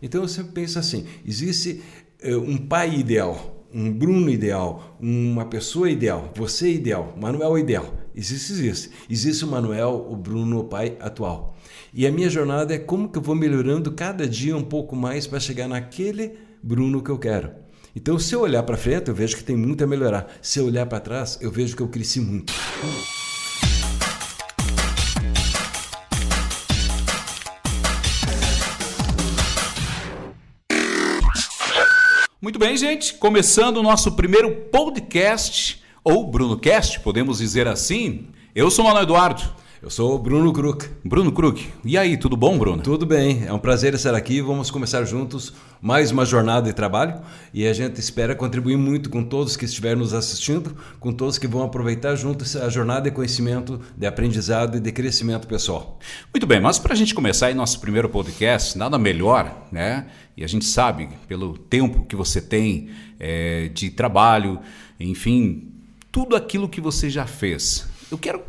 Então eu sempre penso assim: existe uh, um pai ideal, um Bruno ideal, uma pessoa ideal, você ideal, Manuel ideal. Existe, existe. Existe o Manuel, o Bruno, o pai atual. E a minha jornada é como que eu vou melhorando cada dia um pouco mais para chegar naquele Bruno que eu quero. Então, se eu olhar para frente, eu vejo que tem muito a melhorar. Se eu olhar para trás, eu vejo que eu cresci muito. Muito bem, gente. Começando o nosso primeiro podcast, ou BrunoCast, podemos dizer assim. Eu sou o Manuel Eduardo. Eu sou o Bruno Kruk. Bruno Kruk. E aí, tudo bom, Bruno? Tudo bem. É um prazer estar aqui. Vamos começar juntos mais uma jornada de trabalho e a gente espera contribuir muito com todos que estiverem nos assistindo, com todos que vão aproveitar juntos a jornada de conhecimento, de aprendizado e de crescimento pessoal. Muito bem, mas para a gente começar aí nosso primeiro podcast, nada melhor, né? E a gente sabe, pelo tempo que você tem é, de trabalho, enfim, tudo aquilo que você já fez. Eu quero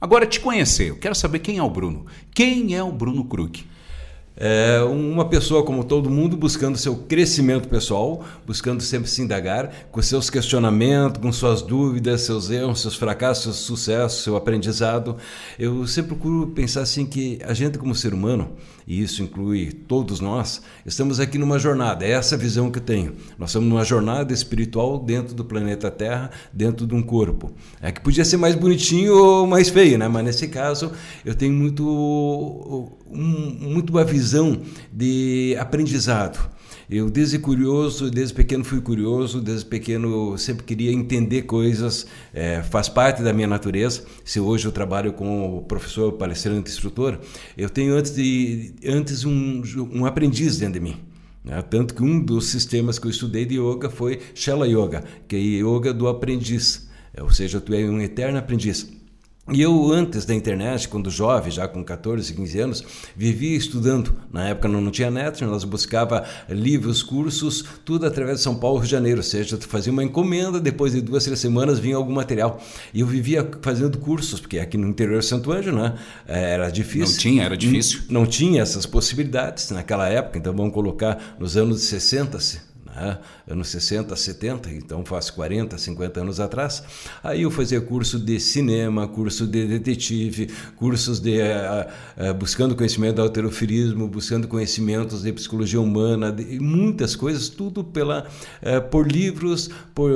agora te conhecer, eu quero saber quem é o Bruno. Quem é o Bruno Kruk? É uma pessoa como todo mundo buscando seu crescimento pessoal, buscando sempre se indagar, com seus questionamentos, com suas dúvidas, seus erros, seus fracassos, seus sucessos, seu aprendizado. Eu sempre procuro pensar assim que a gente como ser humano, e isso inclui todos nós, estamos aqui numa jornada, é essa visão que eu tenho. Nós estamos numa jornada espiritual dentro do planeta Terra, dentro de um corpo. É que podia ser mais bonitinho ou mais feio, né? Mas nesse caso eu tenho muito um, muito uma visão de aprendizado. Eu, desde curioso, desde pequeno fui curioso, desde pequeno sempre queria entender coisas, é, faz parte da minha natureza. Se hoje eu trabalho como professor, palestrante, instrutor, eu tenho antes, de, antes um, um aprendiz dentro de mim. Né? Tanto que um dos sistemas que eu estudei de yoga foi Shala Yoga, que é yoga do aprendiz, é, ou seja, tu é um eterno aprendiz. E eu, antes da internet, quando jovem, já com 14, 15 anos, vivia estudando. Na época não, não tinha net, nós buscava livros, cursos, tudo através de São Paulo, Rio de Janeiro. Ou seja, tu fazia uma encomenda, depois de duas, três semanas vinha algum material. E eu vivia fazendo cursos, porque aqui no interior de Santo Anjo, né, era difícil. Não tinha, era difícil. Não, não tinha essas possibilidades naquela época, então vamos colocar nos anos 60, né? anos 60, 70, então faz 40, 50 anos atrás. Aí eu fazia curso de cinema, curso de detetive, cursos de uh, uh, buscando conhecimento do alterofilismo, buscando conhecimentos de psicologia humana, de muitas coisas, tudo pela uh, por livros, por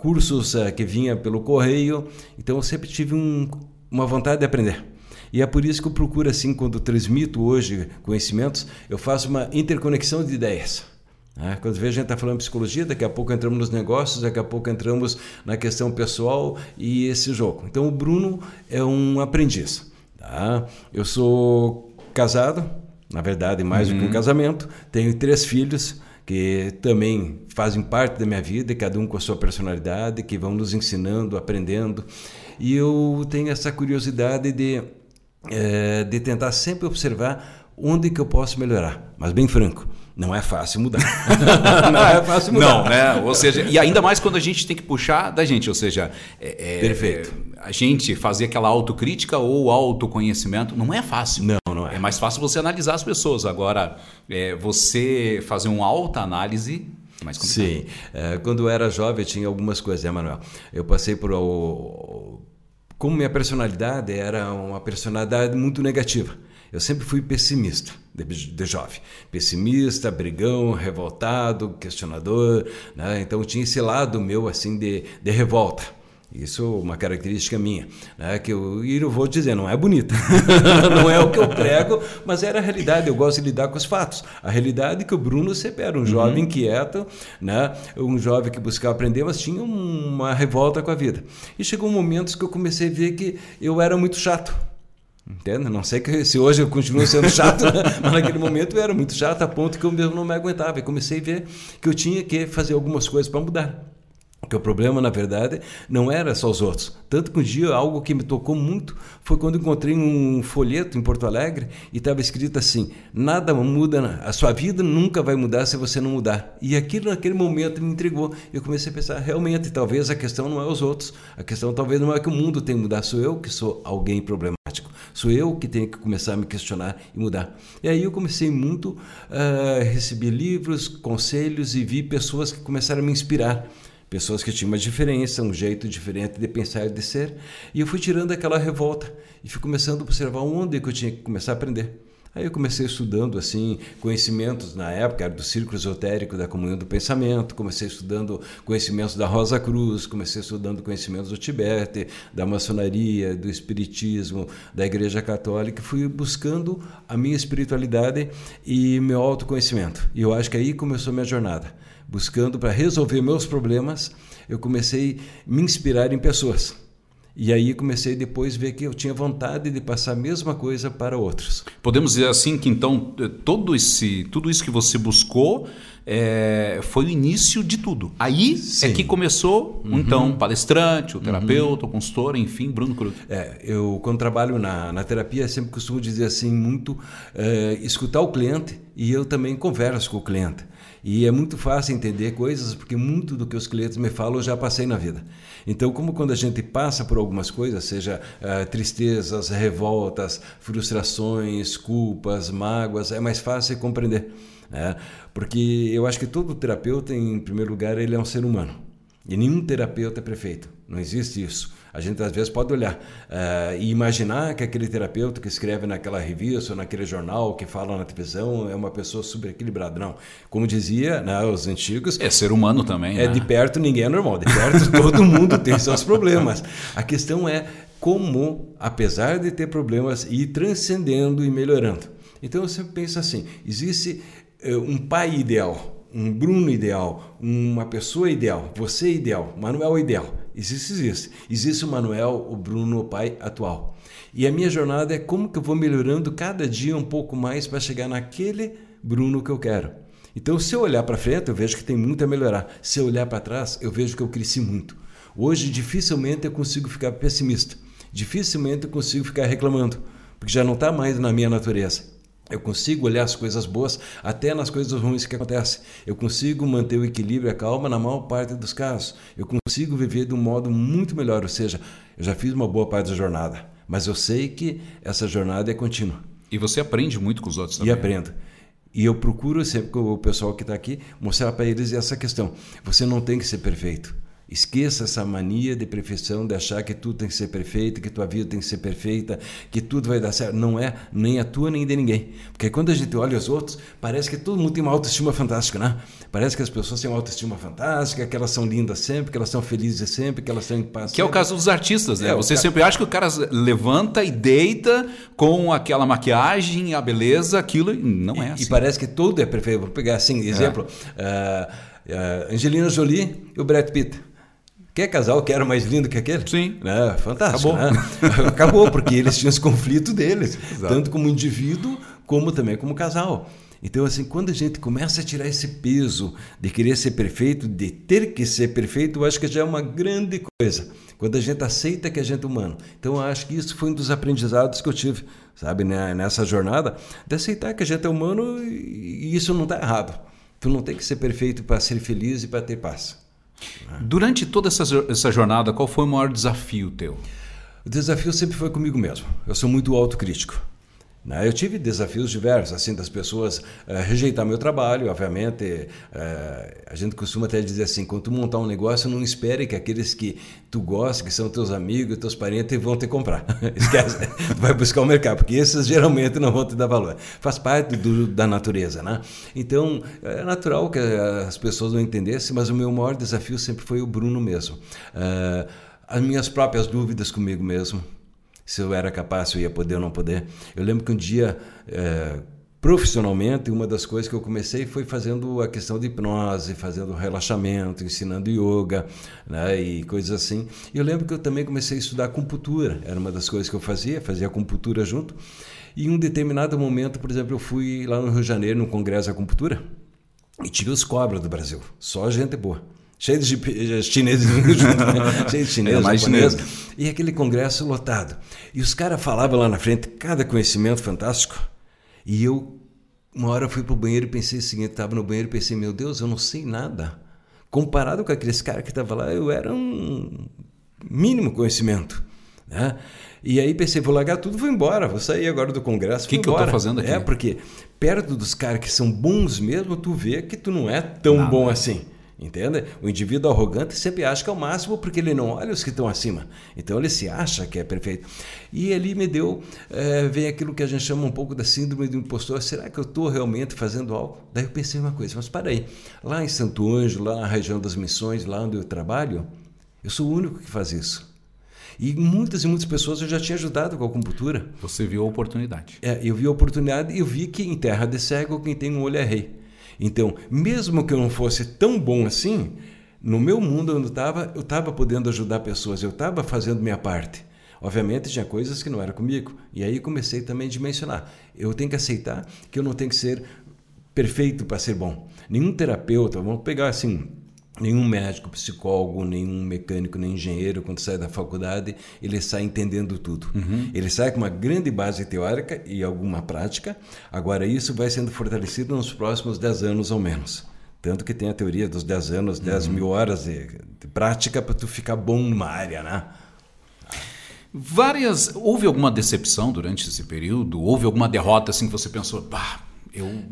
cursos que vinha pelo correio. Então eu sempre tive um, uma vontade de aprender. E é por isso que eu procuro, assim, quando transmito hoje conhecimentos, eu faço uma interconexão de ideias. Né? Quando vê a gente está falando psicologia, daqui a pouco entramos nos negócios, daqui a pouco entramos na questão pessoal e esse jogo. Então o Bruno é um aprendiz. Tá? Eu sou casado, na verdade, mais uhum. do que um uhum. casamento, tenho três filhos que também fazem parte da minha vida, cada um com a sua personalidade, que vão nos ensinando, aprendendo. E eu tenho essa curiosidade de, é, de tentar sempre observar onde que eu posso melhorar, mas bem franco não é fácil mudar. não é fácil mudar. Não, né? Ou seja, e ainda mais quando a gente tem que puxar da gente, ou seja, é, é, Perfeito. É, a gente fazer aquela autocrítica ou autoconhecimento não é fácil. Não, não é. É mais fácil você analisar as pessoas. Agora, é, você fazer uma alta análise é mais complicado. Sim. É, quando eu era jovem, tinha algumas coisas, né, Manuel? Eu passei por. Como minha personalidade era uma personalidade muito negativa. Eu sempre fui pessimista de, jovem. Pessimista, brigão, revoltado, questionador. Né? Então tinha esse lado meu assim de, de revolta. Isso é uma característica minha, né? que eu, e eu vou dizer, não é bonita, não é o que eu prego, mas era a realidade, eu gosto de lidar com os fatos. A realidade é que o Bruno sempre era um jovem uhum. inquieto, né? um jovem que buscava aprender, mas tinha uma revolta com a vida. E chegou um momento que eu comecei a ver que eu era muito chato. Entende? Não sei que, se hoje eu continuo sendo chato, né? mas naquele momento eu era muito chato a ponto que eu mesmo não me aguentava. E comecei a ver que eu tinha que fazer algumas coisas para mudar. Que o problema, na verdade, não era só os outros. Tanto que um dia algo que me tocou muito foi quando encontrei um folheto em Porto Alegre e estava escrito assim: nada muda, a sua vida nunca vai mudar se você não mudar. E aquilo naquele momento me intrigou. Eu comecei a pensar: realmente, talvez a questão não é os outros, a questão talvez não é que o mundo tem que mudar, sou eu que sou alguém problemático. Sou eu que tenho que começar a me questionar e mudar. E aí eu comecei muito uh, receber livros, conselhos e vi pessoas que começaram a me inspirar pessoas que tinham uma diferença, um jeito diferente de pensar e de ser, e eu fui tirando aquela revolta e fui começando a observar onde que eu tinha que começar a aprender. Aí eu comecei estudando assim conhecimentos na época era do círculo esotérico da comunhão do pensamento, comecei estudando conhecimentos da Rosa Cruz, comecei estudando conhecimentos do Tibete, da maçonaria, do espiritismo, da Igreja Católica, fui buscando a minha espiritualidade e meu autoconhecimento. E eu acho que aí começou minha jornada, buscando para resolver meus problemas, eu comecei a me inspirar em pessoas. E aí comecei depois a ver que eu tinha vontade de passar a mesma coisa para outros. Podemos dizer assim que então eh, todo esse, tudo isso que você buscou é, foi o início de tudo. Aí é Sim. é que começou, uhum. então, palestrante, o terapeuta, uhum. o consultor, enfim, Bruno Cruz. É, eu, quando trabalho na, na terapia, sempre costumo dizer assim, muito é, escutar o cliente e eu também converso com o cliente. E é muito fácil entender coisas, porque muito do que os clientes me falam eu já passei na vida. Então, como quando a gente passa por algumas coisas, seja uh, tristezas, revoltas, frustrações, culpas, mágoas, é mais fácil compreender. Né? Porque eu acho que todo terapeuta, em primeiro lugar, ele é um ser humano. E nenhum terapeuta é perfeito. Não existe isso. A gente às vezes pode olhar uh, e imaginar que aquele terapeuta que escreve naquela revista ou naquele jornal que fala na televisão é uma pessoa super equilibrada. Não. Como dizia né, os antigos. É ser humano também. É né? de perto ninguém é normal. De perto todo mundo tem seus problemas. A questão é como, apesar de ter problemas, ir transcendendo e melhorando. Então eu sempre penso assim: existe um pai ideal um Bruno ideal, uma pessoa ideal, você ideal, Manuel ideal. Existe, existe. Existe o Manuel, o Bruno, o pai atual. E a minha jornada é como que eu vou melhorando cada dia um pouco mais para chegar naquele Bruno que eu quero. Então, se eu olhar para frente, eu vejo que tem muito a melhorar. Se eu olhar para trás, eu vejo que eu cresci muito. Hoje, dificilmente eu consigo ficar pessimista. Dificilmente eu consigo ficar reclamando, porque já não está mais na minha natureza. Eu consigo olhar as coisas boas até nas coisas ruins que acontecem. Eu consigo manter o equilíbrio e a calma na maior parte dos casos. Eu consigo viver de um modo muito melhor. Ou seja, eu já fiz uma boa parte da jornada, mas eu sei que essa jornada é contínua. E você aprende muito com os outros também. E aprendo. E eu procuro sempre com o pessoal que está aqui mostrar para eles essa questão. Você não tem que ser perfeito. Esqueça essa mania de perfeição, de achar que tudo tem que ser perfeito, que tua vida tem que ser perfeita, que tudo vai dar certo. Não é nem a tua nem de ninguém. Porque quando a gente olha os outros, parece que todo mundo tem uma autoestima fantástica, né? Parece que as pessoas têm uma autoestima fantástica, que elas são lindas sempre, que elas são felizes sempre, que elas são em paz. Que é o caso dos artistas, né? É, Você ca... sempre acha que o cara levanta e deita com aquela maquiagem, a beleza, aquilo, não é assim. E parece que tudo é perfeito. Vou pegar assim, exemplo, é. uh, uh, Angelina Jolie e o Brad Pitt. Quer casal que era mais lindo que aquele? Sim. É, fantástico. Acabou. Né? Acabou, porque eles tinham esse conflito deles, Exato. tanto como indivíduo, como também como casal. Então, assim, quando a gente começa a tirar esse peso de querer ser perfeito, de ter que ser perfeito, eu acho que já é uma grande coisa. Quando a gente aceita que a gente é humano. Então, eu acho que isso foi um dos aprendizados que eu tive, sabe, né, nessa jornada, de aceitar que a gente é humano e isso não está errado. Tu não tem que ser perfeito para ser feliz e para ter paz. Durante toda essa, essa jornada, qual foi o maior desafio teu? O desafio sempre foi comigo mesmo. Eu sou muito autocrítico. Né? Eu tive desafios diversos, assim, das pessoas uh, rejeitar meu trabalho, obviamente. Uh, a gente costuma até dizer assim, quando tu montar um negócio, não espere que aqueles que tu gosta, que são teus amigos, teus parentes, vão te comprar. Esquece, vai buscar o mercado, porque esses geralmente não vão te dar valor. Faz parte do, da natureza, né? Então, é natural que as pessoas não entendessem, mas o meu maior desafio sempre foi o Bruno mesmo. As minhas próprias dúvidas comigo mesmo, se eu era capaz, se eu ia poder ou não poder. Eu lembro que um dia, é, profissionalmente, uma das coisas que eu comecei foi fazendo a questão de hipnose, fazendo relaxamento, ensinando yoga né, e coisas assim. E eu lembro que eu também comecei a estudar acupuntura, era uma das coisas que eu fazia, fazia acupuntura junto. E em um determinado momento, por exemplo, eu fui lá no Rio de Janeiro, num congresso de acupuntura, e tive os cobras do Brasil, só gente boa cheio de chineses junto, né? cheio de chineses, mais japoneses, e aquele congresso lotado. E os caras falavam lá na frente, cada conhecimento fantástico, e eu, uma hora fui para o banheiro e pensei o seguinte, estava no banheiro e pensei, meu Deus, eu não sei nada. Comparado com aqueles caras que estavam lá, eu era um mínimo conhecimento. Né? E aí pensei, vou largar tudo, vou embora, vou sair agora do congresso. O que, que eu estou fazendo aqui? É, porque perto dos caras que são bons mesmo, tu vê que tu não é tão Nada. bom assim. Entende? O indivíduo arrogante sempre acha que é o máximo porque ele não olha os que estão acima. Então ele se acha que é perfeito. E ali me deu, é, vem aquilo que a gente chama um pouco da síndrome do impostor. Será que eu estou realmente fazendo algo? Daí eu pensei uma coisa, mas para aí. Lá em Santo Ângelo, lá na região das missões, lá onde eu trabalho, eu sou o único que faz isso. E muitas e muitas pessoas eu já tinha ajudado com a acupuntura. Você viu a oportunidade. É, eu vi a oportunidade e eu vi que em terra de cego quem tem um olho é rei. Então, mesmo que eu não fosse tão bom assim, no meu mundo onde estava, eu estava podendo ajudar pessoas, eu estava fazendo minha parte. Obviamente tinha coisas que não eram comigo. E aí comecei também a dimensionar. Eu tenho que aceitar que eu não tenho que ser perfeito para ser bom. Nenhum terapeuta, vamos pegar assim, nenhum médico, psicólogo, nenhum mecânico, nem engenheiro, quando sai da faculdade, ele sai entendendo tudo. Uhum. Ele sai com uma grande base teórica e alguma prática. Agora, isso vai sendo fortalecido nos próximos 10 anos ou menos. Tanto que tem a teoria dos 10 anos, 10 uhum. mil horas de, de prática para tu ficar bom numa área, né? Várias. Houve alguma decepção durante esse período? Houve alguma derrota assim que você pensou, pá, eu,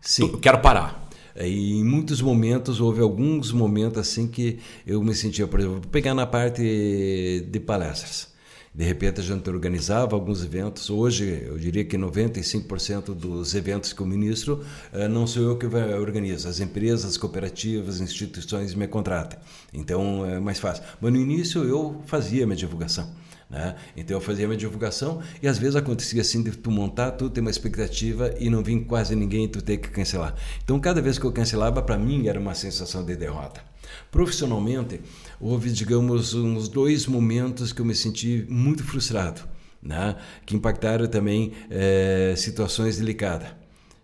Sim. eu quero parar? É, e em muitos momentos, houve alguns momentos assim que eu me sentia, por exemplo, pegar na parte de palestras. De repente a gente organizava alguns eventos. Hoje, eu diria que 95% dos eventos que eu ministro eh, não sou eu que organizo. As empresas, as cooperativas, as instituições me contratam. Então é mais fácil. Mas no início eu fazia minha divulgação. Né? Então eu fazia minha divulgação e às vezes acontecia assim de tu montar, tu ter uma expectativa e não vir quase ninguém e tu ter que cancelar. Então cada vez que eu cancelava, para mim era uma sensação de derrota. Profissionalmente, houve, digamos, uns dois momentos que eu me senti muito frustrado, né? que impactaram também é, situações delicadas.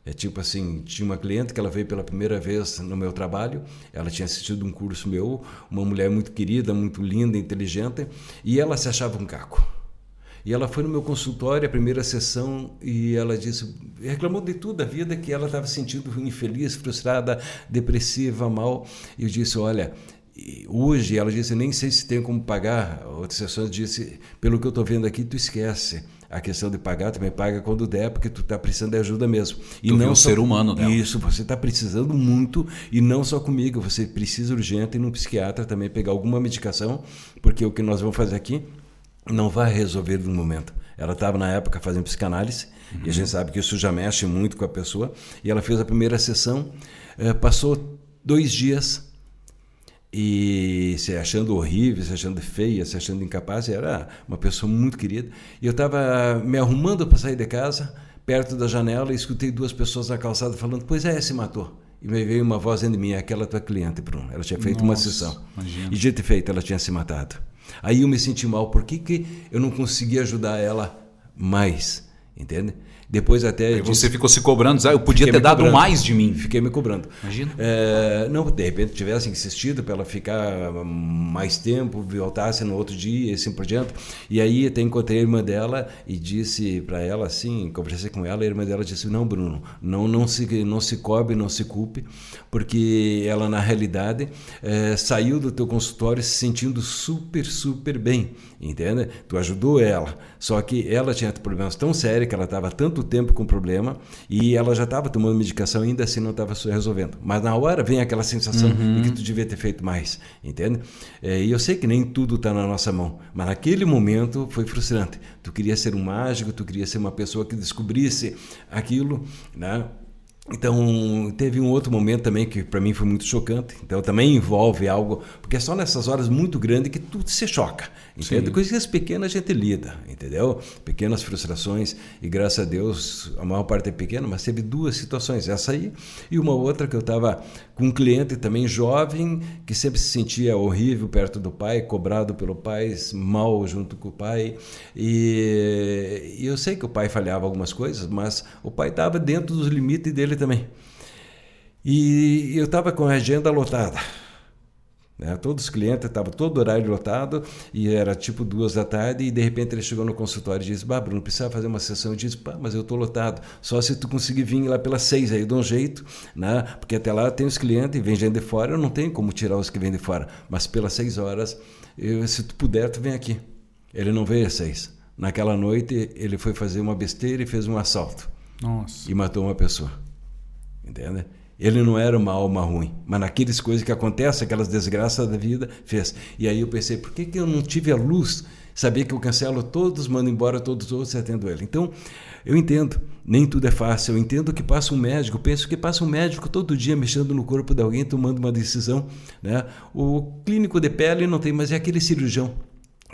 É tipo assim, tinha uma cliente que ela veio pela primeira vez no meu trabalho, ela tinha assistido um curso meu, uma mulher muito querida, muito linda, inteligente, e ela se achava um caco. E ela foi no meu consultório, a primeira sessão, e ela disse, reclamou de tudo da vida, que ela estava sentindo infeliz, frustrada, depressiva, mal. E eu disse, olha, hoje ela disse, nem sei se tem como pagar. Outras sessões disse, pelo que eu estou vendo aqui, tu esquece a questão de pagar também paga quando der, porque tu está precisando de ajuda mesmo. E tu não só, ser humano, né? Isso, você está precisando muito e não só comigo, você precisa urgente ir no psiquiatra também pegar alguma medicação, porque o que nós vamos fazer aqui não vai resolver no momento. Ela estava na época fazendo psicanálise uhum. e a gente sabe que isso já mexe muito com a pessoa. E ela fez a primeira sessão, eh, passou dois dias e se achando horrível, se achando feia, se achando incapaz, era uma pessoa muito querida. E eu estava me arrumando para sair de casa, perto da janela, e escutei duas pessoas na calçada falando: Pois é, se matou. E me veio uma voz dentro de mim: Aquela tua cliente, Bruno. Ela tinha feito Nossa, uma sessão. Imagina. E dito e feito, ela tinha se matado. Aí eu me senti mal. Por que, que eu não consegui ajudar ela mais? Entende? Depois até. Aí você ficou se cobrando, ah, eu podia ter dado cobrando. mais de mim. Fiquei me cobrando. Imagina. É, não, de repente tivesse insistido para ela ficar mais tempo, voltasse no outro dia e assim por diante. E aí até encontrei a irmã dela e disse para ela assim, conversei com ela, a irmã dela disse: Não, Bruno, não, não, se, não se cobre, não se culpe, porque ela na realidade é, saiu do teu consultório se sentindo super, super bem, entende? Tu ajudou ela, só que ela tinha problemas tão sérios que ela estava tanto tempo com problema e ela já estava tomando medicação ainda assim não estava resolvendo. Mas na hora vem aquela sensação uhum. de que tu devia ter feito mais, entende? É, e eu sei que nem tudo está na nossa mão, mas naquele momento foi frustrante. Tu queria ser um mágico, tu queria ser uma pessoa que descobrisse aquilo, né? Então, teve um outro momento também que para mim foi muito chocante. Então, também envolve algo, porque é só nessas horas muito grandes que tudo se choca. Entende? Coisas pequenas a gente lida, entendeu? Pequenas frustrações, e graças a Deus a maior parte é pequena, mas teve duas situações, essa aí e uma outra que eu estava com um cliente também jovem, que sempre se sentia horrível perto do pai, cobrado pelo pai, mal junto com o pai. E, e eu sei que o pai falhava algumas coisas, mas o pai estava dentro dos limites dele também. E eu estava com a agenda lotada. Né? Todos os clientes estavam todo horário lotado e era tipo duas da tarde e de repente ele chegou no consultório e disse: Bah, Bruno, precisa fazer uma sessão. Eu disse: Pá, mas eu estou lotado. Só se tu conseguir vir lá pelas seis aí, de um jeito, né? porque até lá tem os clientes e vem gente de fora. Eu não tenho como tirar os que vêm de fora, mas pelas seis horas, eu, se tu puder, tu vem aqui. Ele não veio às seis. Naquela noite, ele foi fazer uma besteira e fez um assalto. Nossa. E matou uma pessoa. Entende? Ele não era uma alma ruim, mas naquelas coisas que acontecem, aquelas desgraças da vida, fez. E aí eu pensei, por que, que eu não tive a luz? Saber que eu cancelo todos, mando embora todos os outros e atendo ele. Então, eu entendo, nem tudo é fácil. Eu entendo que passa um médico, penso que passa um médico todo dia mexendo no corpo de alguém, tomando uma decisão. Né? O clínico de pele não tem, mas é aquele cirurgião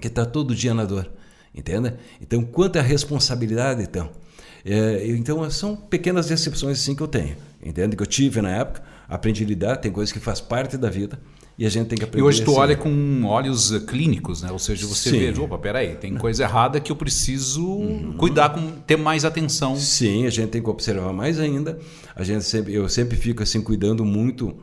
que está todo dia na dor. Entende? Então, quanto a responsabilidade, então? É, então, são pequenas decepções assim que eu tenho. Entende? Que eu tive na época, aprendi a lidar, tem coisas que faz parte da vida. E a gente tem que aprender. E hoje tu assim. olha com olhos eh, clínicos, né? Ou seja, você Sim. vê, opa, peraí, tem coisa errada que eu preciso cuidar com ter mais atenção. Sim, a gente tem que observar mais ainda. A gente sempre, eu sempre fico assim cuidando muito.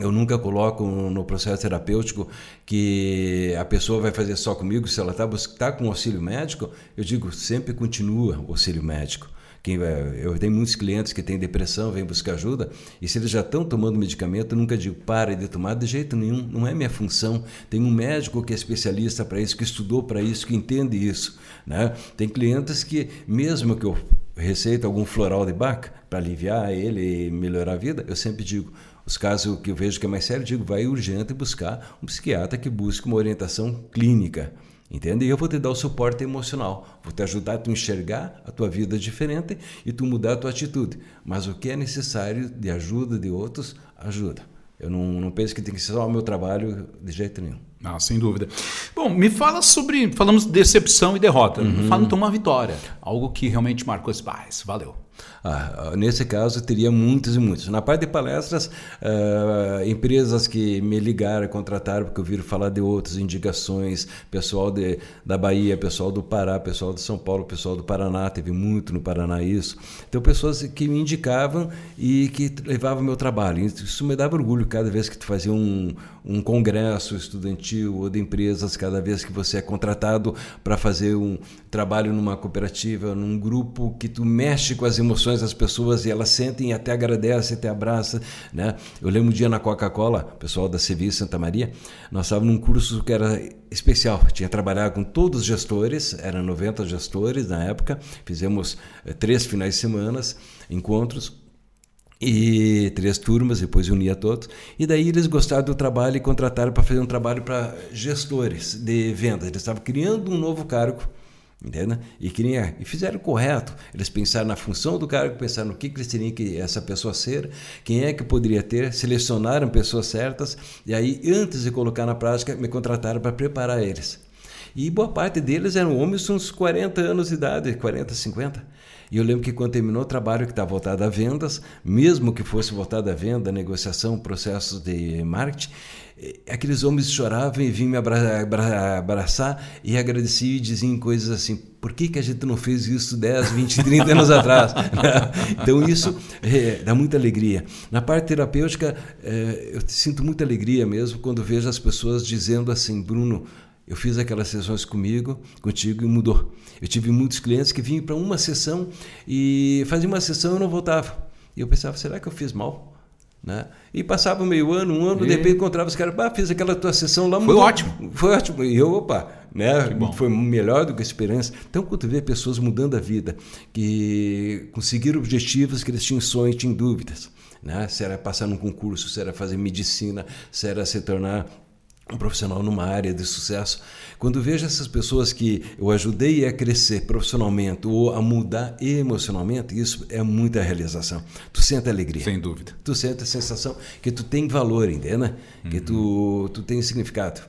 Eu nunca coloco no processo terapêutico que a pessoa vai fazer só comigo. Se ela está tá com auxílio médico, eu digo sempre continua o auxílio médico. Quem, eu tenho muitos clientes que têm depressão, vêm buscar ajuda, e se eles já estão tomando medicamento, eu nunca digo para de tomar de jeito nenhum, não é minha função. Tem um médico que é especialista para isso, que estudou para isso, que entende isso. Né? Tem clientes que, mesmo que eu receita algum floral de Bach para aliviar ele e melhorar a vida, eu sempre digo, os casos que eu vejo que é mais sério, eu digo, vai urgente buscar um psiquiatra que busque uma orientação clínica. Entende? E eu vou te dar o suporte emocional, vou te ajudar a tu enxergar a tua vida diferente e tu mudar a tua atitude. Mas o que é necessário de ajuda de outros, ajuda. Eu não, não penso que tem que ser só o meu trabalho de jeito nenhum. Ah, sem dúvida. Bom, me fala sobre. Falamos de decepção e derrota. Uhum. Fala então uma vitória. Algo que realmente marcou esse. Isso valeu. Ah, nesse caso, teria muitos e muitos. Na parte de palestras, uh, empresas que me ligaram, contrataram, porque eu viram falar de outras indicações, pessoal de, da Bahia, pessoal do Pará, pessoal de São Paulo, pessoal do Paraná, teve muito no Paraná isso. Então, pessoas que me indicavam e que levavam meu trabalho. Isso me dava orgulho cada vez que tu fazia um, um congresso estudantil ou de empresas, cada vez que você é contratado para fazer um trabalho numa cooperativa, num grupo que tu mexe com as emoções das pessoas e elas sentem e até agradecem, até abraçam, né? Eu lembro um dia na Coca-Cola, pessoal da Sevi Santa Maria, nós estávamos num curso que era especial, tinha trabalhado com todos os gestores, eram 90 gestores na época, fizemos eh, três finais de semana, encontros, e três turmas, depois unia todos. E daí eles gostaram do trabalho e contrataram para fazer um trabalho para gestores de vendas. Eles estavam criando um novo cargo, entende? E queriam, e fizeram correto. Eles pensaram na função do cargo, pensaram no que, que eles teriam que essa pessoa ser, quem é que poderia ter, selecionaram pessoas certas e aí antes de colocar na prática me contrataram para preparar eles. E boa parte deles eram homens com uns 40 anos de idade, 40, 50. E eu lembro que quando terminou o trabalho que estava voltado a vendas, mesmo que fosse voltado a venda, negociação, processos de marketing, aqueles homens choravam e vinham me abraçar e agradeciam e diziam coisas assim: por que, que a gente não fez isso 10, 20, 30 anos atrás? então isso é, dá muita alegria. Na parte terapêutica, é, eu sinto muita alegria mesmo quando vejo as pessoas dizendo assim: Bruno, eu fiz aquelas sessões comigo, contigo e mudou. Eu tive muitos clientes que vinham para uma sessão e faziam uma sessão e eu não voltava. E eu pensava, será que eu fiz mal? Né? E passava meio ano, um ano, e... de repente encontrava os caras, ah, fiz aquela tua sessão lá. Foi mudou. ótimo. Foi ótimo. E eu, opa, né? foi melhor do que a esperança. Então, quando tu vê pessoas mudando a vida, que conseguiram objetivos que eles tinham sonhos, tinham dúvidas. Né? Se era passar num concurso, se era fazer medicina, se era se tornar um profissional numa área de sucesso. Quando vejo essas pessoas que eu ajudei a crescer profissionalmente ou a mudar emocionalmente, isso é muita realização. Tu sente alegria. Sem dúvida. Tu sente a sensação que tu tem valor, entende? Uhum. Que tu, tu tem significado.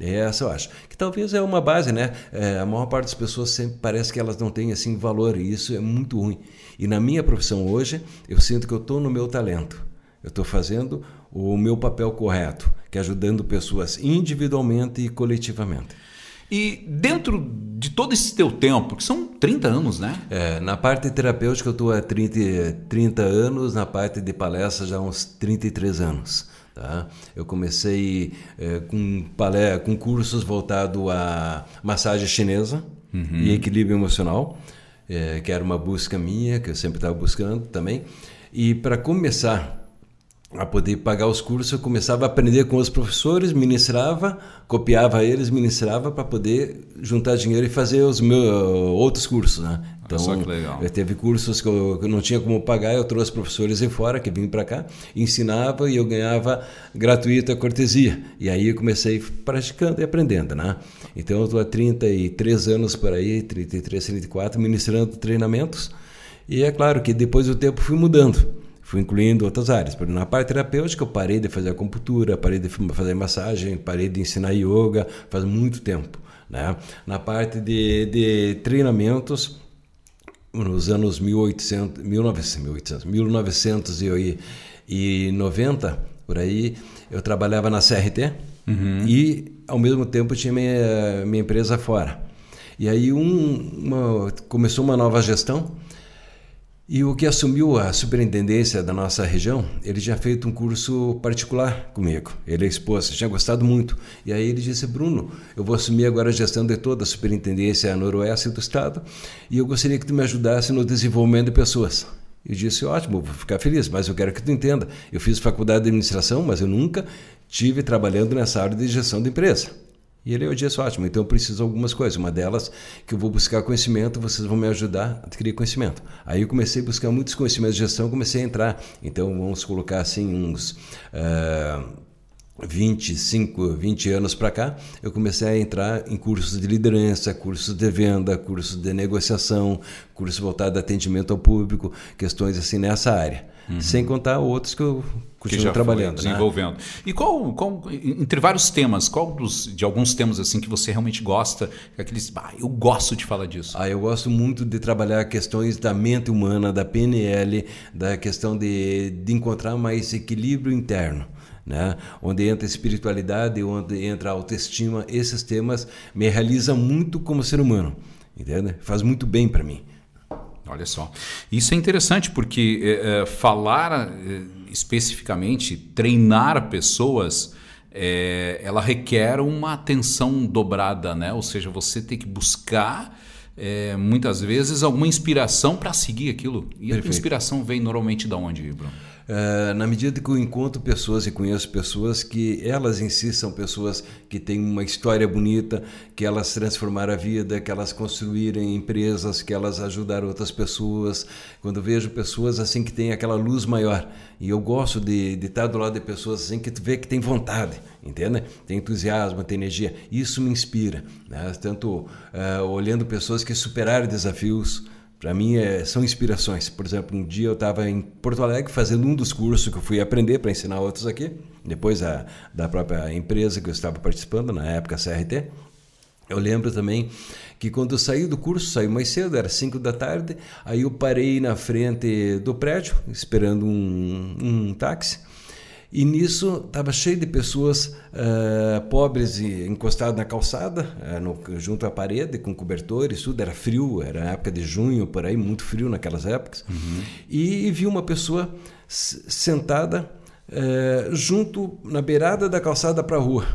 É essa eu acho. Que talvez é uma base, né? É, a maior parte das pessoas sempre parece que elas não têm assim valor e isso é muito ruim. E na minha profissão hoje, eu sinto que eu estou no meu talento. Eu estou fazendo o meu papel correto, que é ajudando pessoas individualmente e coletivamente. E dentro de todo esse teu tempo, que são 30 anos, né? É, na parte terapêutica eu estou há 30, 30 anos, na parte de palestra já há uns 33 anos. Tá? Eu comecei é, com, palé com cursos voltados à massagem chinesa uhum. e equilíbrio emocional, é, que era uma busca minha, que eu sempre estava buscando também. E para começar a poder pagar os cursos, eu começava a aprender com os professores, ministrava, copiava eles, ministrava para poder juntar dinheiro e fazer os meus outros cursos, né? Então, eu teve cursos que eu, que eu, não tinha como pagar, eu trouxe professores em fora que vinham para cá, ensinava e eu ganhava gratuita cortesia. E aí eu comecei praticando e aprendendo, né? Então eu estou há 33 anos por aí, 33, 34, ministrando treinamentos. E é claro que depois do tempo fui mudando fui incluindo outras áreas. Por na parte terapêutica, eu parei de fazer acupuntura, parei de fazer massagem, parei de ensinar yoga faz muito tempo. Né? Na parte de, de treinamentos, nos anos 1800, 1900, 1990, por aí, eu trabalhava na CRT uhum. e, ao mesmo tempo, tinha minha, minha empresa fora. E aí um, uma, começou uma nova gestão e o que assumiu a superintendência da nossa região, ele tinha feito um curso particular comigo. Ele é esposa, tinha gostado muito. E aí ele disse: Bruno, eu vou assumir agora a gestão de toda a superintendência noroeste do estado e eu gostaria que tu me ajudasse no desenvolvimento de pessoas. Eu disse: ótimo, vou ficar feliz, mas eu quero que tu entenda. Eu fiz faculdade de administração, mas eu nunca tive trabalhando nessa área de gestão de empresa. E ele, eu disse, ótimo, então eu preciso de algumas coisas. Uma delas, que eu vou buscar conhecimento, vocês vão me ajudar a adquirir conhecimento. Aí eu comecei a buscar muitos conhecimentos de gestão, comecei a entrar. Então, vamos colocar assim uns... Uh, 25, 20 anos para cá, eu comecei a entrar em cursos de liderança, cursos de venda, cursos de negociação, cursos voltados a atendimento ao público, questões assim nessa área. Uhum. Sem contar outros que eu continuo que trabalhando. Né? desenvolvendo. Né? E qual, qual, entre vários temas, qual dos, de alguns temas assim que você realmente gosta? Aqueles, ah, eu gosto de falar disso. Ah, eu gosto muito de trabalhar questões da mente humana, da PNL, da questão de, de encontrar mais equilíbrio interno. Né? onde entra a espiritualidade, onde entra a autoestima, esses temas me realizam muito como ser humano, entende? Faz muito bem para mim. Olha só. Isso é interessante porque é, é, falar é, especificamente, treinar pessoas, é, ela requer uma atenção dobrada, né? Ou seja, você tem que buscar é, muitas vezes alguma inspiração para seguir aquilo. E Perfeito. a inspiração vem normalmente da onde, Bruno? Uh, na medida que eu encontro pessoas e conheço pessoas que elas em si são pessoas que têm uma história bonita, que elas transformaram a vida, que elas construíram empresas, que elas ajudaram outras pessoas. Quando vejo pessoas assim que têm aquela luz maior, e eu gosto de, de estar do lado de pessoas assim que tu vê que tem vontade, entende? Tem entusiasmo, tem energia. Isso me inspira. Né? Tanto uh, olhando pessoas que superaram desafios, para mim é, são inspirações. Por exemplo, um dia eu estava em Porto Alegre fazendo um dos cursos que eu fui aprender para ensinar outros aqui, depois a, da própria empresa que eu estava participando, na época CRT. Eu lembro também que quando eu saí do curso, saí mais cedo, era 5 da tarde, aí eu parei na frente do prédio, esperando um, um táxi. E nisso estava cheio de pessoas uh, pobres e encostadas na calçada, uh, no, junto à parede, com cobertores, tudo. Era frio, era época de junho, por aí, muito frio naquelas épocas. Uhum. E, e vi uma pessoa sentada uh, junto, na beirada da calçada para a rua.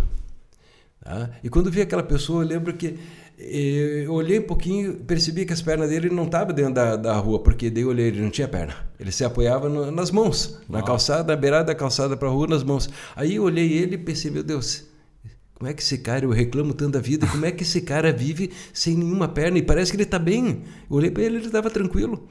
Tá? E quando vi aquela pessoa, eu lembro que eu olhei um pouquinho, percebi que as pernas dele não estavam dentro da, da rua, porque daí eu olhei, ele não tinha perna. Ele se apoiava no, nas mãos, Uau. na calçada, na beirada da calçada para a rua, nas mãos. Aí eu olhei ele e pensei, meu Deus, como é que esse cara, eu reclamo tanto da vida, como é que esse cara vive sem nenhuma perna? E parece que ele está bem. Eu olhei para ele, ele estava tranquilo.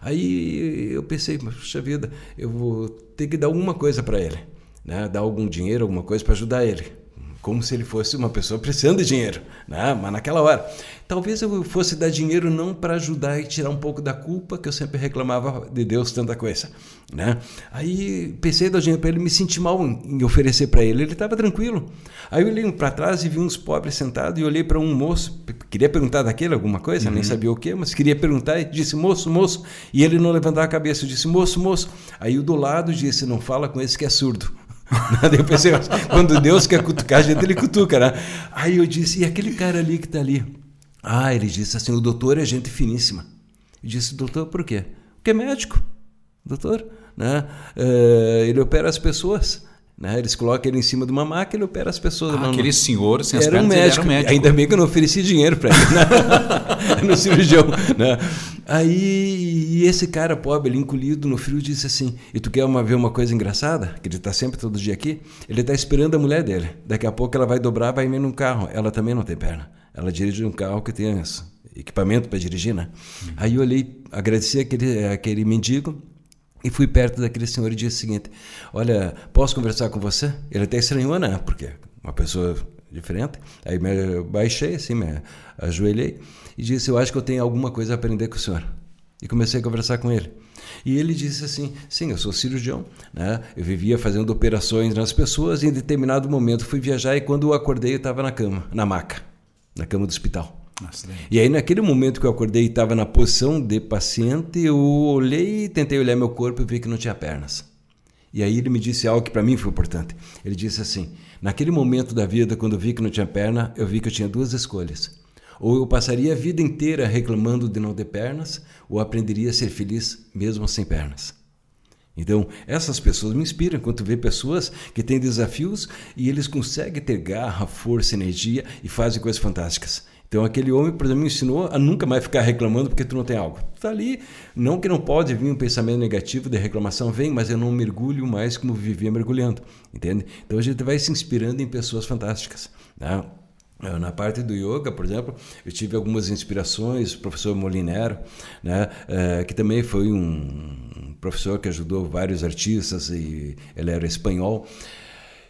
Aí eu pensei, puxa vida, eu vou ter que dar alguma coisa para ele, né? dar algum dinheiro, alguma coisa para ajudar ele como se ele fosse uma pessoa precisando de dinheiro, né? mas naquela hora. Talvez eu fosse dar dinheiro não para ajudar e tirar um pouco da culpa que eu sempre reclamava de Deus tanta coisa, né? Aí pensei em dar dinheiro para ele, me senti mal em oferecer para ele, ele estava tranquilo. Aí eu olhei para trás e vi uns pobres sentados e olhei para um moço, queria perguntar daquele alguma coisa, uhum. nem sabia o que, mas queria perguntar e disse moço, moço, e ele não levantava a cabeça, eu disse moço, moço. Aí o do lado disse não fala com esse que é surdo. eu pensei, quando Deus quer cutucar a gente, ele cutuca, né? Aí eu disse, e aquele cara ali que está ali? Ah, ele disse assim, o doutor é gente finíssima. Eu disse, doutor, por quê? Porque é médico, doutor, né? Uh, ele opera as pessoas. Né? Eles colocam ele em cima de uma máquina e opera as pessoas. Ah, aquele senhor sem era, um médico. era um médico. Ainda bem que eu não ofereci dinheiro para ele, né? no cirurgião. Né? Aí esse cara pobre, ele encolhido no frio, disse assim: E tu quer uma, ver uma coisa engraçada? Que ele está sempre todo dia aqui. Ele está esperando a mulher dele. Daqui a pouco ela vai dobrar, vai vir num carro. Ela também não tem perna. Ela dirige um carro que tem equipamento para dirigir, né? Uhum. Aí eu olhei, agradeci aquele, aquele mendigo e fui perto daquele senhor e disse o seguinte: Olha, posso conversar com você? Ele até estranhou, né? Porque uma pessoa diferente. Aí me baixei, assim, me ajoelhei e disse: Eu acho que eu tenho alguma coisa a aprender com o senhor. E comecei a conversar com ele. E ele disse assim: Sim, eu sou cirurgião, né? Eu vivia fazendo operações nas pessoas e em determinado momento fui viajar e quando eu acordei eu estava na cama, na maca, na cama do hospital. Nossa, e aí, naquele momento que eu acordei e estava na posição de paciente, eu olhei e tentei olhar meu corpo e vi que não tinha pernas. E aí ele me disse algo que para mim foi importante. Ele disse assim: naquele momento da vida, quando eu vi que não tinha perna, eu vi que eu tinha duas escolhas. Ou eu passaria a vida inteira reclamando de não ter pernas, ou aprenderia a ser feliz mesmo sem pernas. Então, essas pessoas me inspiram quando vê pessoas que têm desafios e eles conseguem ter garra, força, energia e fazem coisas fantásticas. Então aquele homem, por exemplo, me ensinou a nunca mais ficar reclamando porque tu não tem algo. Tá ali, não que não pode vir um pensamento negativo de reclamação, vem, mas eu não mergulho mais como vivia mergulhando, entende? Então a gente vai se inspirando em pessoas fantásticas, né? Na parte do yoga, por exemplo, eu tive algumas inspirações, o professor Molinero, né, é, que também foi um professor que ajudou vários artistas e ele era espanhol.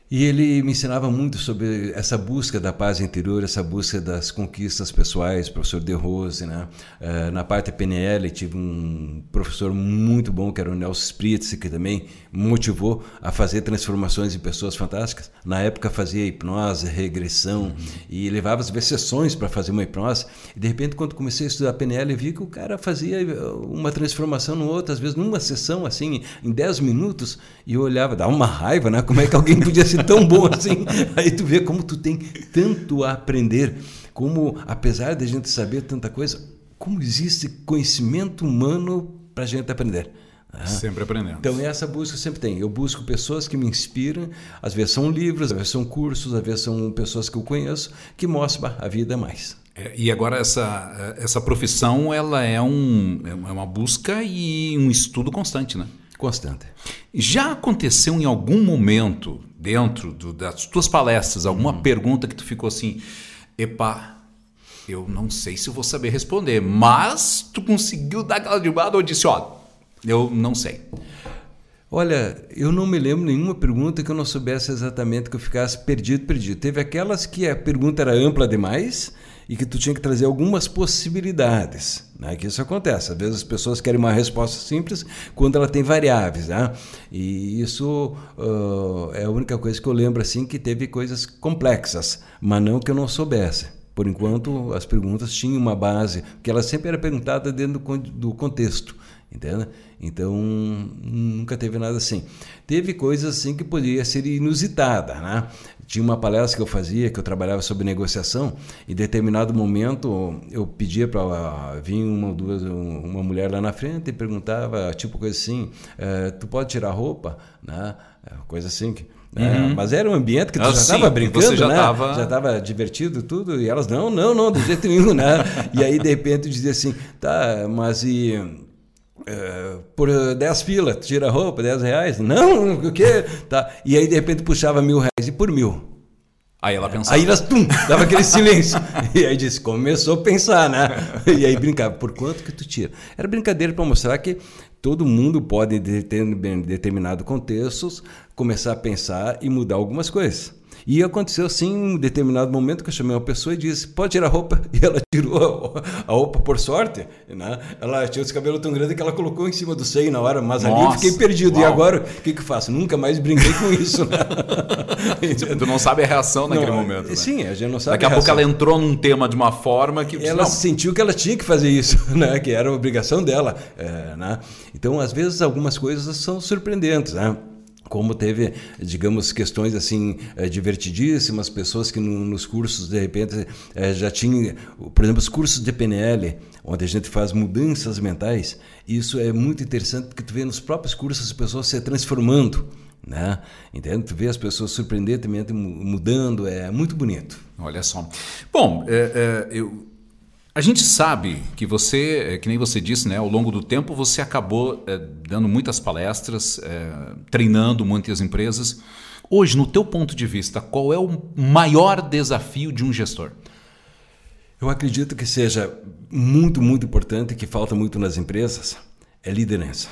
E ele me ensinava muito sobre essa busca da paz interior, essa busca das conquistas pessoais, professor De Rose, né? Uh, na parte PNL tive um professor muito bom que era o Nelson Spritz, que também motivou a fazer transformações em pessoas fantásticas. Na época fazia hipnose, regressão uhum. e levava as sessões para fazer uma hipnose. E de repente quando comecei a estudar PNL, vi que o cara fazia uma transformação no outro, às vezes numa sessão assim, em 10 minutos, e eu olhava, dava uma raiva, né? Como é que alguém podia tão bom assim. Aí tu vê como tu tem tanto a aprender, como apesar de a gente saber tanta coisa, como existe conhecimento humano para a gente aprender. Ah. Sempre aprendendo. Então, essa busca sempre tem. Eu busco pessoas que me inspiram, às vezes são livros, às vezes são cursos, às vezes são pessoas que eu conheço, que mostram a vida mais. É, e agora essa, essa profissão ela é, um, é uma busca e um estudo constante, né? Constante. Já aconteceu em algum momento, dentro do, das tuas palestras, alguma uhum. pergunta que tu ficou assim, epa, eu não sei se eu vou saber responder, mas tu conseguiu dar aquela derrubada ou disse, ó, eu não sei. Olha, eu não me lembro nenhuma pergunta que eu não soubesse exatamente que eu ficasse perdido, perdido. Teve aquelas que a pergunta era ampla demais e que tu tinha que trazer algumas possibilidades, né? Que isso acontece. Às vezes as pessoas querem uma resposta simples quando ela tem variáveis, né? E isso uh, é a única coisa que eu lembro assim que teve coisas complexas, mas não que eu não soubesse. Por enquanto, as perguntas tinham uma base, porque ela sempre era perguntada dentro do contexto, entende? Então, nunca teve nada assim. Teve coisas assim que podia ser inusitada, né? Tinha uma palestra que eu fazia, que eu trabalhava sobre negociação, e em determinado momento eu pedia para vir uma duas, uma mulher lá na frente e perguntava, tipo coisa assim, eh, tu pode tirar roupa? Né? É, coisa assim que... Né? Uhum. mas era um ambiente que tu ah, já estava brincando, já né? Tava... Já estava divertido tudo, e elas, não, não, não, de jeito nenhum, né? e aí, de repente, dizia assim, tá, mas e Uh, por 10 pilas, tira a roupa, 10 reais. Não, o quê? Tá. E aí, de repente, puxava mil reais. E por mil? Aí ela pensava. Aí elas, tum, dava aquele silêncio. e aí disse, começou a pensar, né? E aí brincava, por quanto que tu tira? Era brincadeira para mostrar que todo mundo pode, em determinado contextos, começar a pensar e mudar algumas coisas. E aconteceu assim, em um determinado momento que eu chamei uma pessoa e disse: pode tirar a roupa. E ela tirou a roupa por sorte. Né? Ela tinha os cabelos tão grandes que ela colocou em cima do seio na hora, mas Nossa, ali eu fiquei perdido. Uau. E agora, o que, que eu faço? Nunca mais brinquei com isso. Né? tu não sabe a reação naquele não, momento. Né? Sim, a gente não sabe. Daqui a, a pouco ela entrou num tema de uma forma que. Ela não. sentiu que ela tinha que fazer isso, né? que era a obrigação dela. É, né? Então, às vezes, algumas coisas são surpreendentes. Né? Como teve, digamos, questões assim é, divertidíssimas, pessoas que no, nos cursos de repente é, já tinham, por exemplo, os cursos de PNL, onde a gente faz mudanças mentais, isso é muito interessante porque tu vê nos próprios cursos as pessoas se transformando Né? Entende? Tu vê as pessoas surpreendentemente mudando, é muito bonito. Olha só. Bom, é, é, eu, a gente sabe que você, é, que nem você disse, né, ao longo do tempo você acabou é, dando muitas palestras, é, treinando muitas empresas. Hoje, no teu ponto de vista, qual é o maior desafio de um gestor? Eu acredito que seja muito, muito importante, que falta muito nas empresas, é liderança.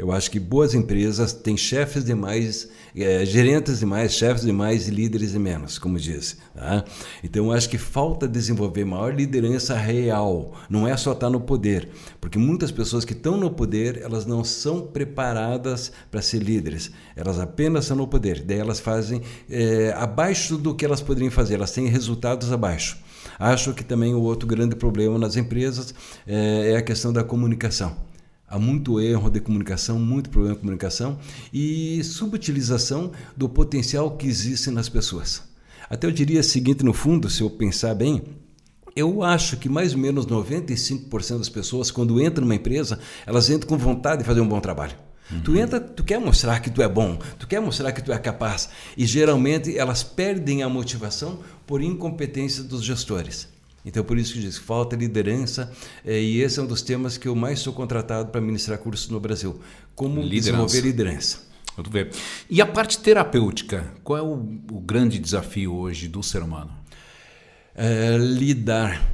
Eu acho que boas empresas têm chefes demais, é, gerentes demais, chefes demais e líderes de menos, como disse. Tá? Então, eu acho que falta desenvolver maior liderança real. Não é só estar no poder, porque muitas pessoas que estão no poder, elas não são preparadas para ser líderes. Elas apenas estão no poder. Daí elas fazem é, abaixo do que elas poderiam fazer. Elas têm resultados abaixo. Acho que também o outro grande problema nas empresas é, é a questão da comunicação. Há muito erro de comunicação, muito problema de comunicação e subutilização do potencial que existe nas pessoas. Até eu diria o seguinte, no fundo, se eu pensar bem, eu acho que mais ou menos 95% das pessoas, quando entram numa empresa, elas entram com vontade de fazer um bom trabalho. Uhum. Tu entra, tu quer mostrar que tu é bom, tu quer mostrar que tu é capaz. E geralmente elas perdem a motivação por incompetência dos gestores. Então, por isso que diz, falta liderança, é, e esse é um dos temas que eu mais sou contratado para ministrar cursos no Brasil. Como liderança. desenvolver liderança. Muito bem. E a parte terapêutica, qual é o, o grande desafio hoje do ser humano? É, lidar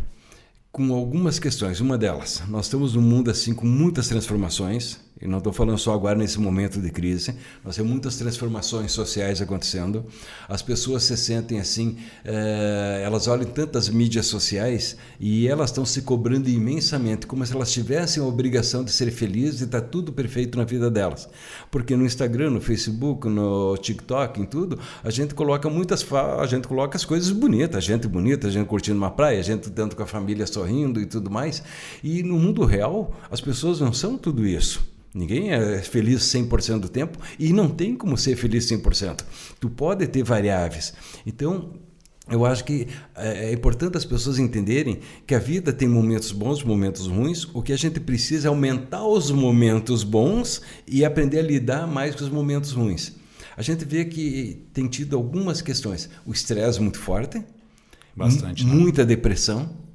com algumas questões. Uma delas, nós estamos num mundo assim com muitas transformações, e não estou falando só agora nesse momento de crise, nós temos muitas transformações sociais acontecendo. As pessoas se sentem assim, é, elas olham tantas mídias sociais e elas estão se cobrando imensamente, como se elas tivessem a obrigação de ser felizes e estar tá tudo perfeito na vida delas. Porque no Instagram, no Facebook, no TikTok, em tudo, a gente coloca muitas, a gente coloca as coisas bonitas, a gente bonita, a gente curtindo uma praia, a gente tanto com a família sorrindo e tudo mais. E no mundo real, as pessoas não são tudo isso. Ninguém é feliz 100% do tempo e não tem como ser feliz 100%. Tu pode ter variáveis. Então, eu acho que é, é importante as pessoas entenderem que a vida tem momentos bons, momentos ruins. O que a gente precisa é aumentar os momentos bons e aprender a lidar mais com os momentos ruins. A gente vê que tem tido algumas questões. O estresse muito forte, Bastante, né? muita depressão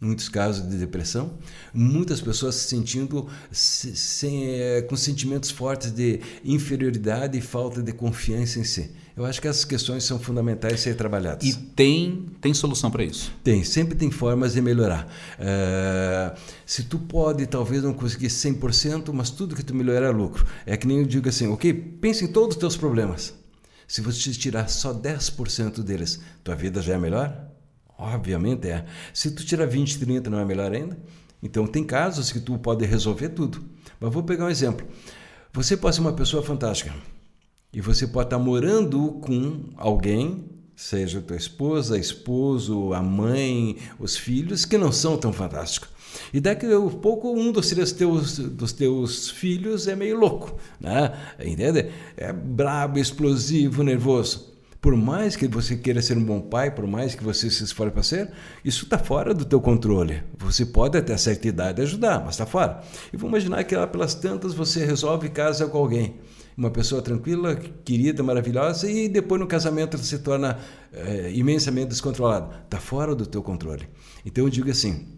muitos casos de depressão, muitas pessoas se sentindo se, sem, é, com sentimentos fortes de inferioridade e falta de confiança em si. Eu acho que essas questões são fundamentais ser trabalhadas. E tem, tem solução para isso? Tem, sempre tem formas de melhorar. Uh, se tu pode, talvez não conseguir 100%, mas tudo que tu melhorar é lucro. É que nem eu digo assim, ok, pense em todos os teus problemas. Se você tirar só 10% deles, tua vida já é melhor? Obviamente é. Se tu tirar 20, 30 não é melhor ainda? Então tem casos que tu pode resolver tudo. Mas vou pegar um exemplo. Você pode ser uma pessoa fantástica e você pode estar morando com alguém, seja tua esposa, esposo, a mãe, os filhos, que não são tão fantásticos. E daqui a pouco um dos teus, dos teus filhos é meio louco, né? Entende? É brabo, explosivo, nervoso. Por mais que você queira ser um bom pai, por mais que você se esforce para ser, isso está fora do teu controle. Você pode até certa idade ajudar, mas está fora. E vamos imaginar que lá pelas tantas você resolve casa com alguém. Uma pessoa tranquila, querida, maravilhosa, e depois no casamento se torna é, imensamente descontrolado. Está fora do teu controle. Então eu digo assim,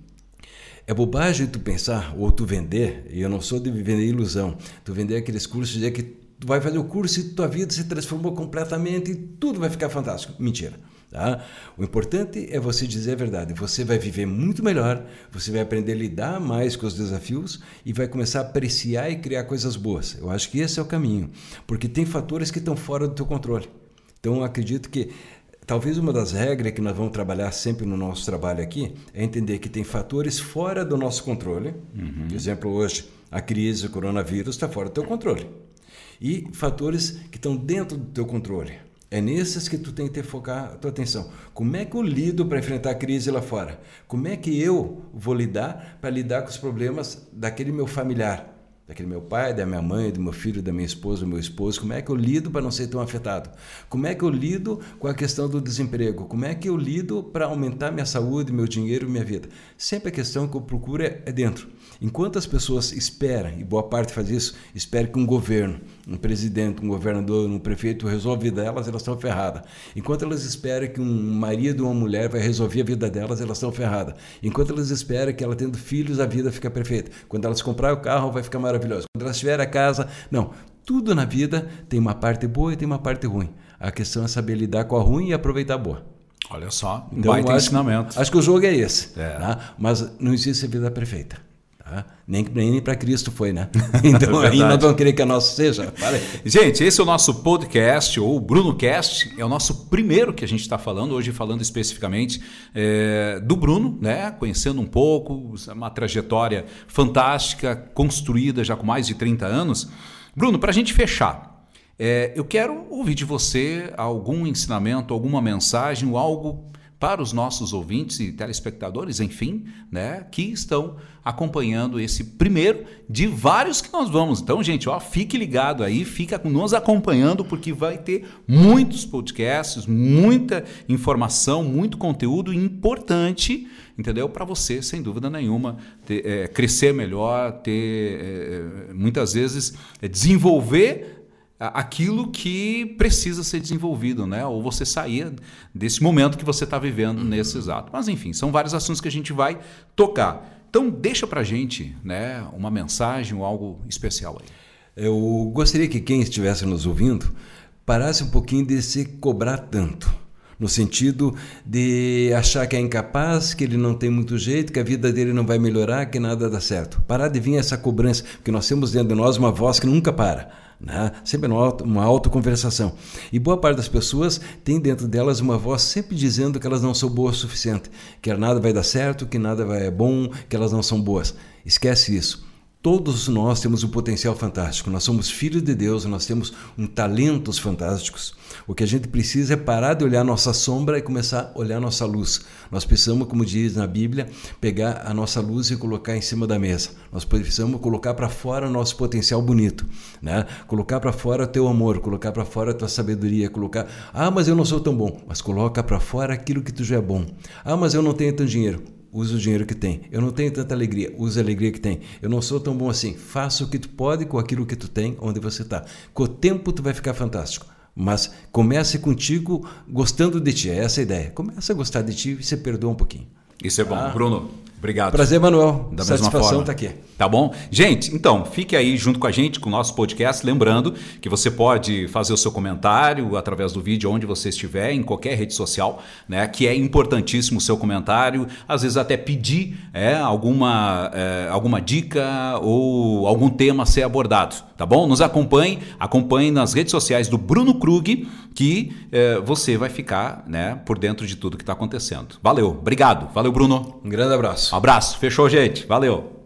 é bobagem tu pensar ou tu vender, e eu não sou de vender ilusão, tu vender aqueles cursos de que tu vai fazer o curso e tua vida se transformou completamente e tudo vai ficar fantástico. Mentira. Tá? O importante é você dizer a verdade. Você vai viver muito melhor, você vai aprender a lidar mais com os desafios e vai começar a apreciar e criar coisas boas. Eu acho que esse é o caminho, porque tem fatores que estão fora do teu controle. Então, acredito que talvez uma das regras que nós vamos trabalhar sempre no nosso trabalho aqui é entender que tem fatores fora do nosso controle. Uhum. Por exemplo, hoje, a crise, o coronavírus está fora do teu controle e fatores que estão dentro do teu controle. É nesses que tu tem que ter focar a tua atenção. Como é que eu lido para enfrentar a crise lá fora? Como é que eu vou lidar para lidar com os problemas daquele meu familiar? Daquele meu pai, da minha mãe, do meu filho, da minha esposa, do meu esposo, como é que eu lido para não ser tão afetado? Como é que eu lido com a questão do desemprego? Como é que eu lido para aumentar minha saúde, meu dinheiro, minha vida? Sempre a questão que eu procuro é, é dentro. Enquanto as pessoas esperam, e boa parte faz isso, espera que um governo, um presidente, um governador, um prefeito resolva a vida delas, elas estão ferradas. Enquanto elas esperam que um marido ou uma mulher vai resolver a vida delas, elas estão ferradas. Enquanto elas esperam que ela tendo filhos, a vida fica perfeita. Quando elas comprarem o carro, vai ficar maravilhoso. Quando elas tiverem a casa, não. Tudo na vida tem uma parte boa e tem uma parte ruim. A questão é saber lidar com a ruim e aproveitar a boa. Olha só, um então, baita acho, ensinamento. Acho que o jogo é esse. É. Tá? Mas não existe vida perfeita. Nem, nem para Cristo foi, né? Então é aí nós vamos querer que a nossa seja. Gente, esse é o nosso podcast, ou Bruno Cast, é o nosso primeiro que a gente está falando, hoje falando especificamente é, do Bruno, né? Conhecendo um pouco, uma trajetória fantástica, construída já com mais de 30 anos. Bruno, para a gente fechar, é, eu quero ouvir de você algum ensinamento, alguma mensagem, ou algo para os nossos ouvintes e telespectadores, enfim, né, que estão acompanhando esse primeiro de vários que nós vamos. Então, gente, ó, fique ligado aí, fica nos acompanhando porque vai ter muitos podcasts, muita informação, muito conteúdo importante, entendeu? Para você, sem dúvida nenhuma, ter, é, crescer melhor, ter é, muitas vezes é, desenvolver aquilo que precisa ser desenvolvido, né? Ou você sair desse momento que você está vivendo uhum. nesse exato. Mas enfim, são vários assuntos que a gente vai tocar. Então deixa para gente, né, uma mensagem ou algo especial aí. Eu gostaria que quem estivesse nos ouvindo parasse um pouquinho de se cobrar tanto no sentido de achar que é incapaz, que ele não tem muito jeito, que a vida dele não vai melhorar, que nada dá certo. Parar de vir essa cobrança, porque nós temos dentro de nós uma voz que nunca para. Né? Sempre uma autoconversação. E boa parte das pessoas tem dentro delas uma voz sempre dizendo que elas não são boas o suficiente, que nada vai dar certo, que nada é bom, que elas não são boas. Esquece isso. Todos nós temos um potencial fantástico. Nós somos filhos de Deus, nós temos um talentos fantásticos. O que a gente precisa é parar de olhar nossa sombra e começar a olhar nossa luz. Nós precisamos, como diz na Bíblia, pegar a nossa luz e colocar em cima da mesa. Nós precisamos colocar para fora nosso potencial bonito, né? Colocar para fora teu amor, colocar para fora tua sabedoria, colocar, ah, mas eu não sou tão bom, mas coloca para fora aquilo que tu já é bom. Ah, mas eu não tenho tanto dinheiro usa o dinheiro que tem. Eu não tenho tanta alegria, usa a alegria que tem. Eu não sou tão bom assim. Faça o que tu pode com aquilo que tu tem, onde você está. Com o tempo tu vai ficar fantástico. Mas comece contigo gostando de ti. É essa a ideia. Comece a gostar de ti e você perdoa um pouquinho. Isso é bom. Ah. Bruno, Obrigado. Prazer, Manuel. Da Satisfação estar tá aqui. Tá bom? Gente, então, fique aí junto com a gente, com o nosso podcast. Lembrando que você pode fazer o seu comentário através do vídeo onde você estiver, em qualquer rede social, né? Que é importantíssimo o seu comentário. Às vezes até pedir é, alguma, é, alguma dica ou algum tema a ser abordado. Tá bom? Nos acompanhe, acompanhe nas redes sociais do Bruno Krug, que é, você vai ficar né, por dentro de tudo que está acontecendo. Valeu, obrigado. Valeu, Bruno. Um grande abraço. Abraço. Fechou, gente. Valeu.